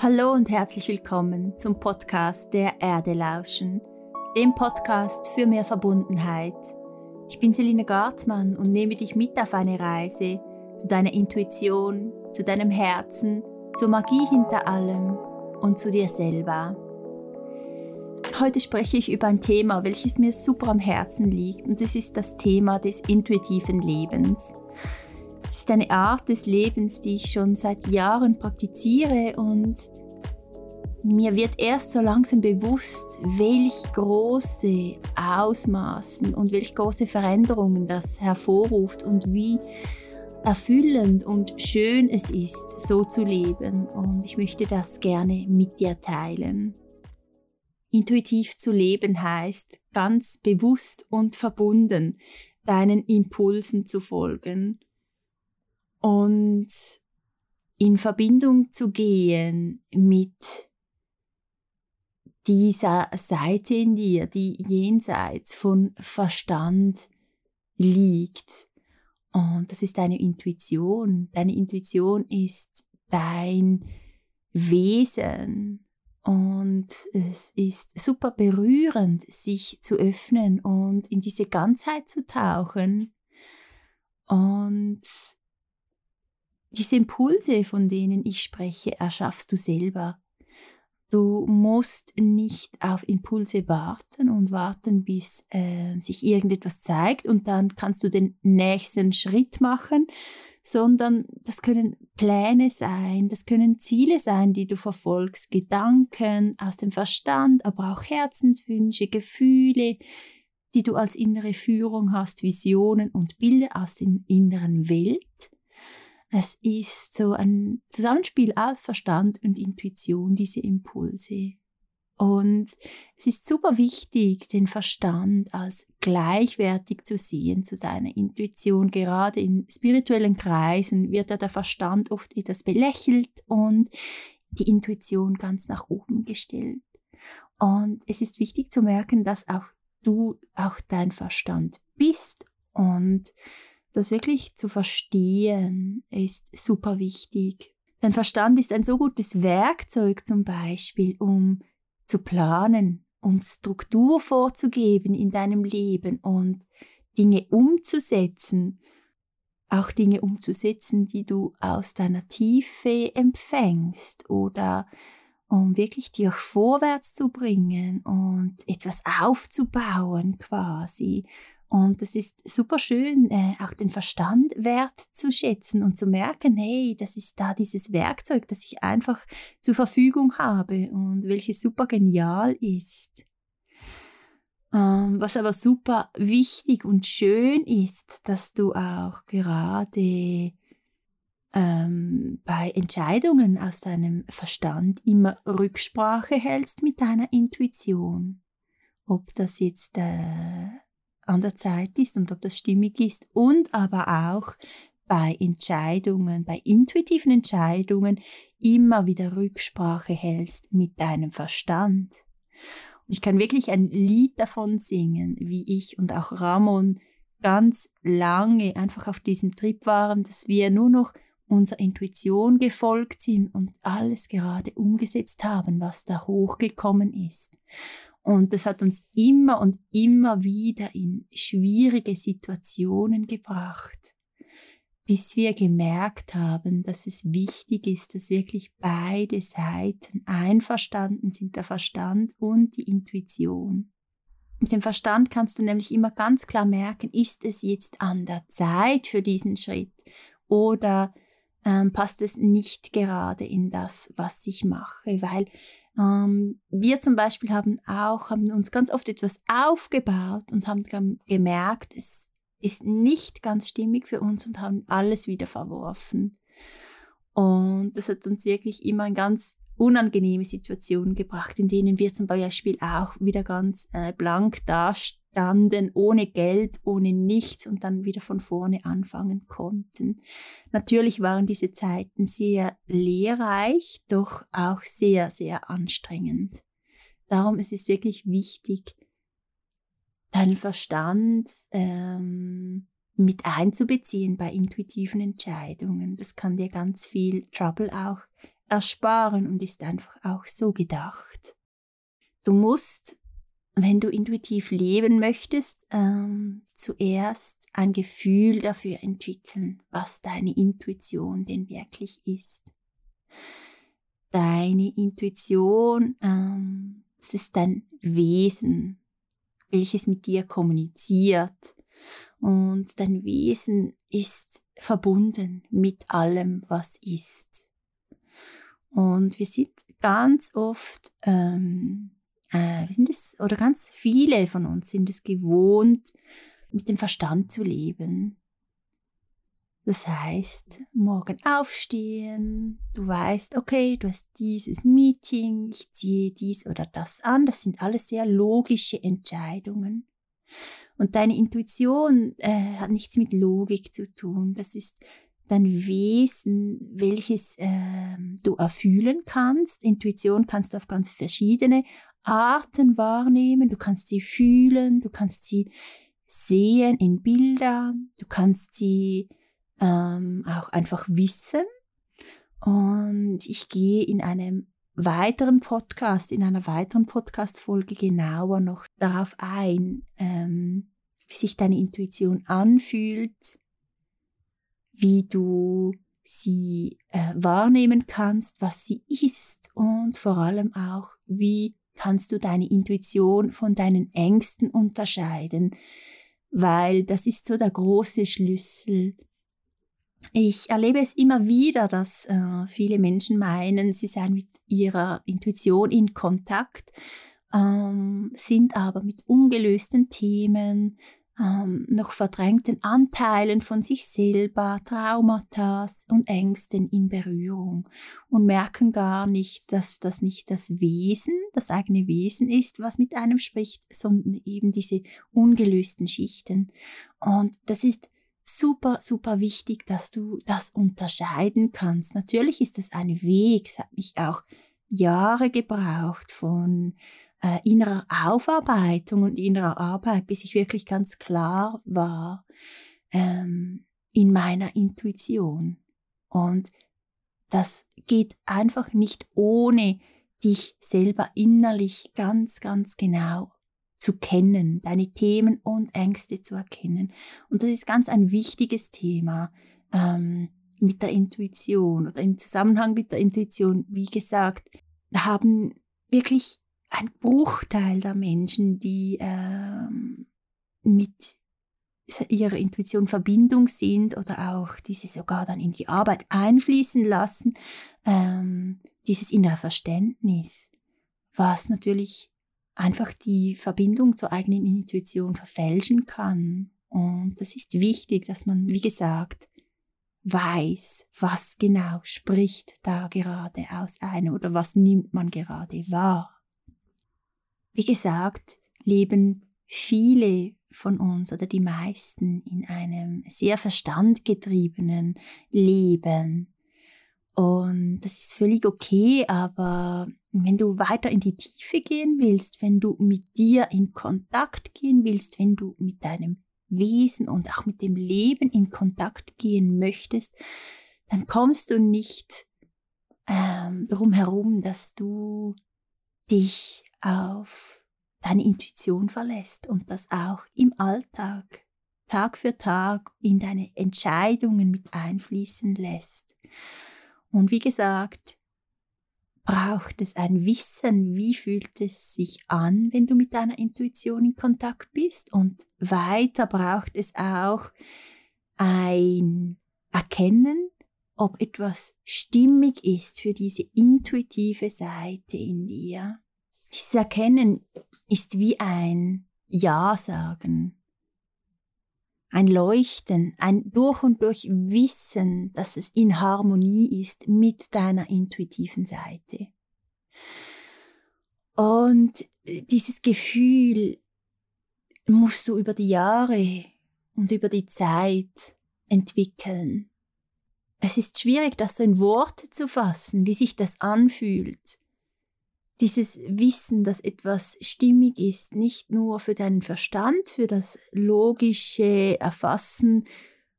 Hallo und herzlich willkommen zum Podcast der Erde lauschen, dem Podcast für mehr Verbundenheit. Ich bin Selina Gartmann und nehme dich mit auf eine Reise zu deiner Intuition, zu deinem Herzen, zur Magie hinter allem und zu dir selber. Heute spreche ich über ein Thema, welches mir super am Herzen liegt und das ist das Thema des intuitiven Lebens. Es ist eine Art des Lebens, die ich schon seit Jahren praktiziere und mir wird erst so langsam bewusst, welch große Ausmaßen und welch große Veränderungen das hervorruft und wie erfüllend und schön es ist, so zu leben. Und ich möchte das gerne mit dir teilen. Intuitiv zu leben heißt, ganz bewusst und verbunden deinen Impulsen zu folgen und in Verbindung zu gehen mit dieser Seite in dir, die jenseits von Verstand liegt. Und das ist deine Intuition. Deine Intuition ist dein Wesen. Und es ist super berührend, sich zu öffnen und in diese Ganzheit zu tauchen. Und diese Impulse, von denen ich spreche, erschaffst du selber. Du musst nicht auf Impulse warten und warten, bis äh, sich irgendetwas zeigt und dann kannst du den nächsten Schritt machen, sondern das können Pläne sein, das können Ziele sein, die du verfolgst, Gedanken aus dem Verstand, aber auch Herzenswünsche, Gefühle, die du als innere Führung hast, Visionen und Bilder aus der inneren Welt. Es ist so ein Zusammenspiel aus Verstand und Intuition, diese Impulse. Und es ist super wichtig, den Verstand als gleichwertig zu sehen zu seiner Intuition. Gerade in spirituellen Kreisen wird ja der Verstand oft etwas belächelt und die Intuition ganz nach oben gestellt. Und es ist wichtig zu merken, dass auch du auch dein Verstand bist und das wirklich zu verstehen ist super wichtig. Dein Verstand ist ein so gutes Werkzeug zum Beispiel, um zu planen, um Struktur vorzugeben in deinem Leben und Dinge umzusetzen, auch Dinge umzusetzen, die du aus deiner Tiefe empfängst oder um wirklich dich vorwärts zu bringen und etwas aufzubauen quasi und es ist super schön, äh, auch den Verstand wertzuschätzen und zu merken, hey, das ist da dieses Werkzeug, das ich einfach zur Verfügung habe und welches super genial ist. Ähm, was aber super wichtig und schön ist, dass du auch gerade ähm, bei Entscheidungen aus deinem Verstand immer Rücksprache hältst mit deiner Intuition. Ob das jetzt äh, an der Zeit ist und ob das stimmig ist und aber auch bei Entscheidungen, bei intuitiven Entscheidungen immer wieder Rücksprache hältst mit deinem Verstand. Und ich kann wirklich ein Lied davon singen, wie ich und auch Ramon ganz lange einfach auf diesem Trip waren, dass wir nur noch unserer Intuition gefolgt sind und alles gerade umgesetzt haben, was da hochgekommen ist. Und das hat uns immer und immer wieder in schwierige Situationen gebracht, bis wir gemerkt haben, dass es wichtig ist, dass wirklich beide Seiten einverstanden sind, der Verstand und die Intuition. Mit dem Verstand kannst du nämlich immer ganz klar merken, ist es jetzt an der Zeit für diesen Schritt oder ähm, passt es nicht gerade in das, was ich mache, weil ähm, wir zum Beispiel haben auch, haben uns ganz oft etwas aufgebaut und haben gemerkt, es ist nicht ganz stimmig für uns und haben alles wieder verworfen. Und das hat uns wirklich immer in ganz unangenehme Situationen gebracht, in denen wir zum Beispiel auch wieder ganz äh, blank dastehen standen, ohne Geld, ohne nichts und dann wieder von vorne anfangen konnten. Natürlich waren diese Zeiten sehr lehrreich, doch auch sehr, sehr anstrengend. Darum ist es wirklich wichtig, deinen Verstand ähm, mit einzubeziehen bei intuitiven Entscheidungen. Das kann dir ganz viel Trouble auch ersparen und ist einfach auch so gedacht. Du musst, wenn du intuitiv leben möchtest, ähm, zuerst ein Gefühl dafür entwickeln, was deine Intuition denn wirklich ist. Deine Intuition, ähm, das ist dein Wesen, welches mit dir kommuniziert. Und dein Wesen ist verbunden mit allem, was ist. Und wir sind ganz oft, ähm, äh, wir sind es, oder ganz viele von uns sind es gewohnt, mit dem Verstand zu leben. Das heißt, morgen aufstehen, du weißt, okay, du hast dieses Meeting, ich ziehe dies oder das an, das sind alles sehr logische Entscheidungen. Und deine Intuition äh, hat nichts mit Logik zu tun, das ist dein Wesen, welches äh, du erfühlen kannst. Intuition kannst du auf ganz verschiedene Arten wahrnehmen, du kannst sie fühlen, du kannst sie sehen in Bildern, du kannst sie ähm, auch einfach wissen. Und ich gehe in einem weiteren Podcast, in einer weiteren Podcast-Folge genauer noch darauf ein, ähm, wie sich deine Intuition anfühlt, wie du sie äh, wahrnehmen kannst, was sie ist und vor allem auch, wie kannst du deine Intuition von deinen Ängsten unterscheiden, weil das ist so der große Schlüssel. Ich erlebe es immer wieder, dass äh, viele Menschen meinen, sie seien mit ihrer Intuition in Kontakt, ähm, sind aber mit ungelösten Themen, ähm, noch verdrängten Anteilen von sich selber, Traumata und Ängsten in Berührung und merken gar nicht, dass das nicht das Wesen, das eigene Wesen ist, was mit einem spricht, sondern eben diese ungelösten Schichten. Und das ist super, super wichtig, dass du das unterscheiden kannst. Natürlich ist es ein Weg, es hat mich auch Jahre gebraucht von äh, innerer Aufarbeitung und innerer Arbeit, bis ich wirklich ganz klar war ähm, in meiner Intuition. Und das geht einfach nicht ohne dich selber innerlich ganz, ganz genau zu kennen, deine Themen und Ängste zu erkennen. Und das ist ganz ein wichtiges Thema ähm, mit der Intuition oder im Zusammenhang mit der Intuition. Wie gesagt, haben wirklich ein Bruchteil der Menschen, die ähm, mit ihrer Intuition Verbindung sind oder auch diese sogar dann in die Arbeit einfließen lassen, ähm, dieses innere Verständnis, was natürlich einfach die Verbindung zur eigenen Intuition verfälschen kann. Und das ist wichtig, dass man, wie gesagt, weiß, was genau spricht da gerade aus einem oder was nimmt man gerade wahr. Wie gesagt, leben viele von uns oder die meisten in einem sehr verstandgetriebenen Leben. Und das ist völlig okay, aber wenn du weiter in die Tiefe gehen willst, wenn du mit dir in Kontakt gehen willst, wenn du mit deinem Wesen und auch mit dem Leben in Kontakt gehen möchtest, dann kommst du nicht ähm, darum herum, dass du dich auf deine Intuition verlässt und das auch im Alltag, Tag für Tag in deine Entscheidungen mit einfließen lässt. Und wie gesagt, braucht es ein Wissen, wie fühlt es sich an, wenn du mit deiner Intuition in Kontakt bist. Und weiter braucht es auch ein Erkennen, ob etwas stimmig ist für diese intuitive Seite in dir. Dieses Erkennen ist wie ein Ja sagen ein Leuchten, ein durch und durch Wissen, dass es in Harmonie ist mit deiner intuitiven Seite. Und dieses Gefühl musst du über die Jahre und über die Zeit entwickeln. Es ist schwierig, das so in Worte zu fassen, wie sich das anfühlt dieses Wissen, dass etwas stimmig ist, nicht nur für deinen Verstand, für das logische Erfassen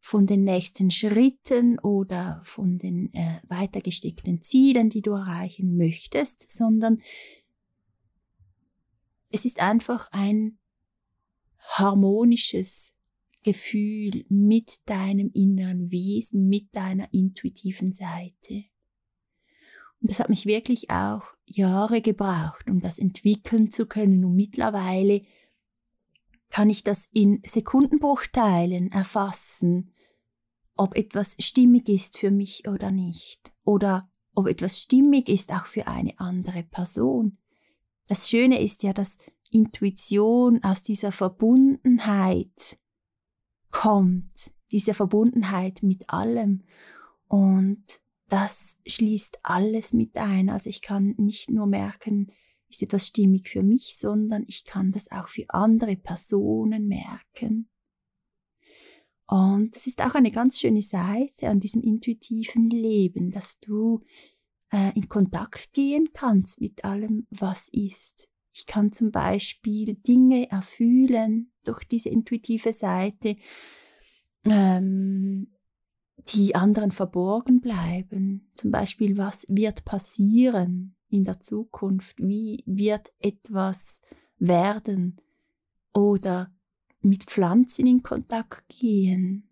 von den nächsten Schritten oder von den äh, weitergesteckten Zielen, die du erreichen möchtest, sondern es ist einfach ein harmonisches Gefühl mit deinem inneren Wesen, mit deiner intuitiven Seite. Und das hat mich wirklich auch Jahre gebraucht, um das entwickeln zu können. Und mittlerweile kann ich das in Sekundenbruchteilen erfassen, ob etwas stimmig ist für mich oder nicht. Oder ob etwas stimmig ist auch für eine andere Person. Das Schöne ist ja, dass Intuition aus dieser Verbundenheit kommt, diese Verbundenheit mit allem. Und das schließt alles mit ein. Also ich kann nicht nur merken, ist etwas stimmig für mich, sondern ich kann das auch für andere Personen merken. Und das ist auch eine ganz schöne Seite an diesem intuitiven Leben, dass du äh, in Kontakt gehen kannst mit allem, was ist. Ich kann zum Beispiel Dinge erfühlen durch diese intuitive Seite, ähm, die anderen verborgen bleiben. Zum Beispiel, was wird passieren in der Zukunft? Wie wird etwas werden? Oder mit Pflanzen in Kontakt gehen,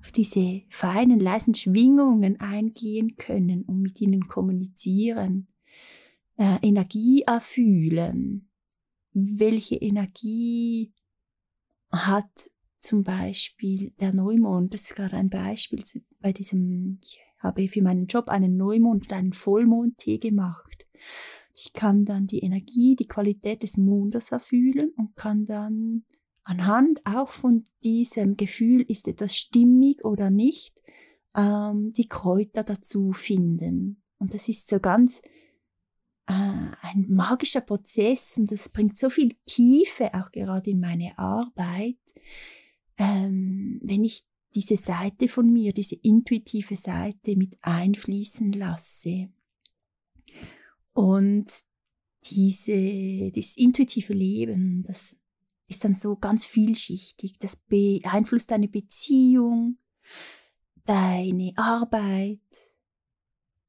auf diese feinen, leisen Schwingungen eingehen können und mit ihnen kommunizieren äh, Energie erfühlen. Welche Energie hat zum Beispiel der Neumond? Das ist gerade ein Beispiel bei diesem, ich habe für meinen Job einen Neumond und einen Vollmondtee gemacht. Ich kann dann die Energie, die Qualität des Mondes erfühlen und kann dann anhand auch von diesem Gefühl, ist etwas stimmig oder nicht, ähm, die Kräuter dazu finden. Und das ist so ganz äh, ein magischer Prozess und das bringt so viel Tiefe auch gerade in meine Arbeit, ähm, wenn ich diese Seite von mir, diese intuitive Seite mit einfließen lasse. Und diese, das intuitive Leben, das ist dann so ganz vielschichtig. Das beeinflusst deine Beziehung, deine Arbeit,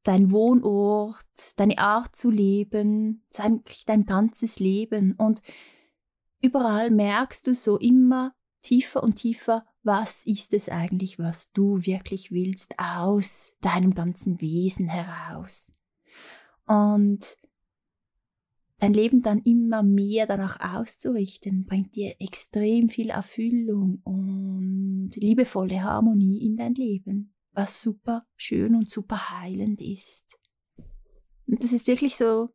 dein Wohnort, deine Art zu leben, eigentlich dein ganzes Leben. Und überall merkst du so immer tiefer und tiefer, was ist es eigentlich, was du wirklich willst aus deinem ganzen Wesen heraus. Und dein Leben dann immer mehr danach auszurichten, bringt dir extrem viel Erfüllung und liebevolle Harmonie in dein Leben was super schön und super heilend ist. Und das ist wirklich so,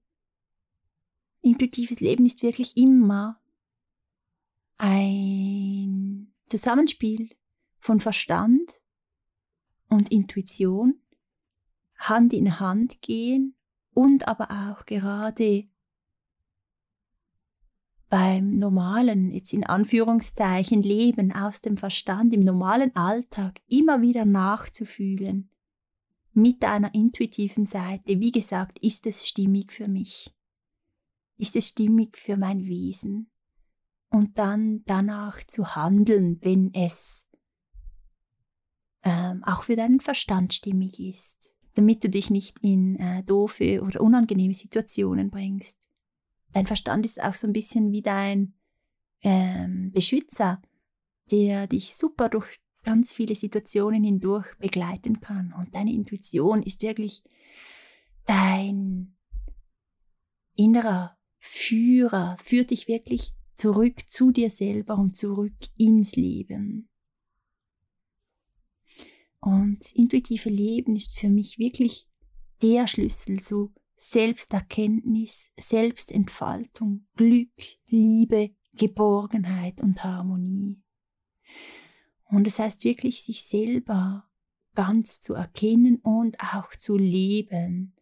intuitives Leben ist wirklich immer ein Zusammenspiel von Verstand und Intuition, Hand in Hand gehen und aber auch gerade beim normalen, jetzt in Anführungszeichen, Leben aus dem Verstand, im normalen Alltag immer wieder nachzufühlen. Mit einer intuitiven Seite, wie gesagt, ist es stimmig für mich? Ist es stimmig für mein Wesen? Und dann danach zu handeln, wenn es ähm, auch für deinen Verstand stimmig ist, damit du dich nicht in äh, doofe oder unangenehme Situationen bringst. Dein Verstand ist auch so ein bisschen wie dein ähm, Beschützer, der dich super durch ganz viele Situationen hindurch begleiten kann. Und deine Intuition ist wirklich dein innerer Führer, führt dich wirklich zurück zu dir selber und zurück ins Leben. Und intuitive Leben ist für mich wirklich der Schlüssel zu Selbsterkenntnis, Selbstentfaltung, Glück, Liebe, Geborgenheit und Harmonie. Und es das heißt wirklich, sich selber ganz zu erkennen und auch zu leben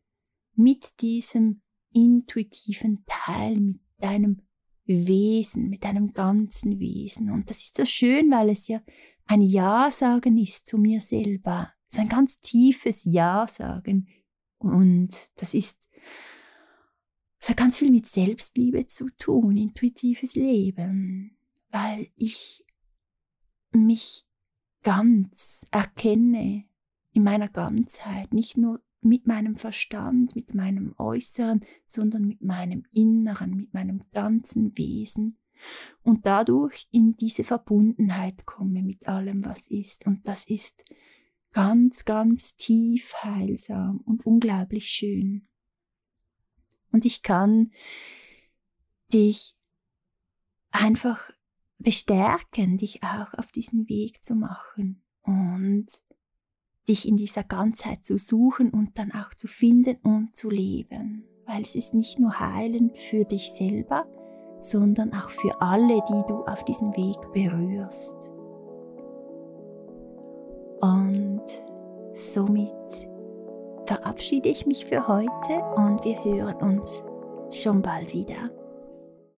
mit diesem intuitiven Teil, mit deinem Wesen, mit deinem ganzen Wesen. Und das ist so schön, weil es ja ein Ja-Sagen ist zu mir selber. Es ist ein ganz tiefes Ja-Sagen. Und das ist es hat ganz viel mit Selbstliebe zu tun, intuitives Leben, weil ich mich ganz erkenne, in meiner Ganzheit, nicht nur mit meinem Verstand, mit meinem Äußeren, sondern mit meinem Inneren, mit meinem ganzen Wesen und dadurch in diese Verbundenheit komme mit allem, was ist. Und das ist ganz, ganz tief heilsam und unglaublich schön. Und ich kann dich einfach bestärken, dich auch auf diesen Weg zu machen und dich in dieser Ganzheit zu suchen und dann auch zu finden und zu leben. Weil es ist nicht nur heilend für dich selber, sondern auch für alle, die du auf diesem Weg berührst. Und somit verabschiede ich mich für heute und wir hören uns schon bald wieder.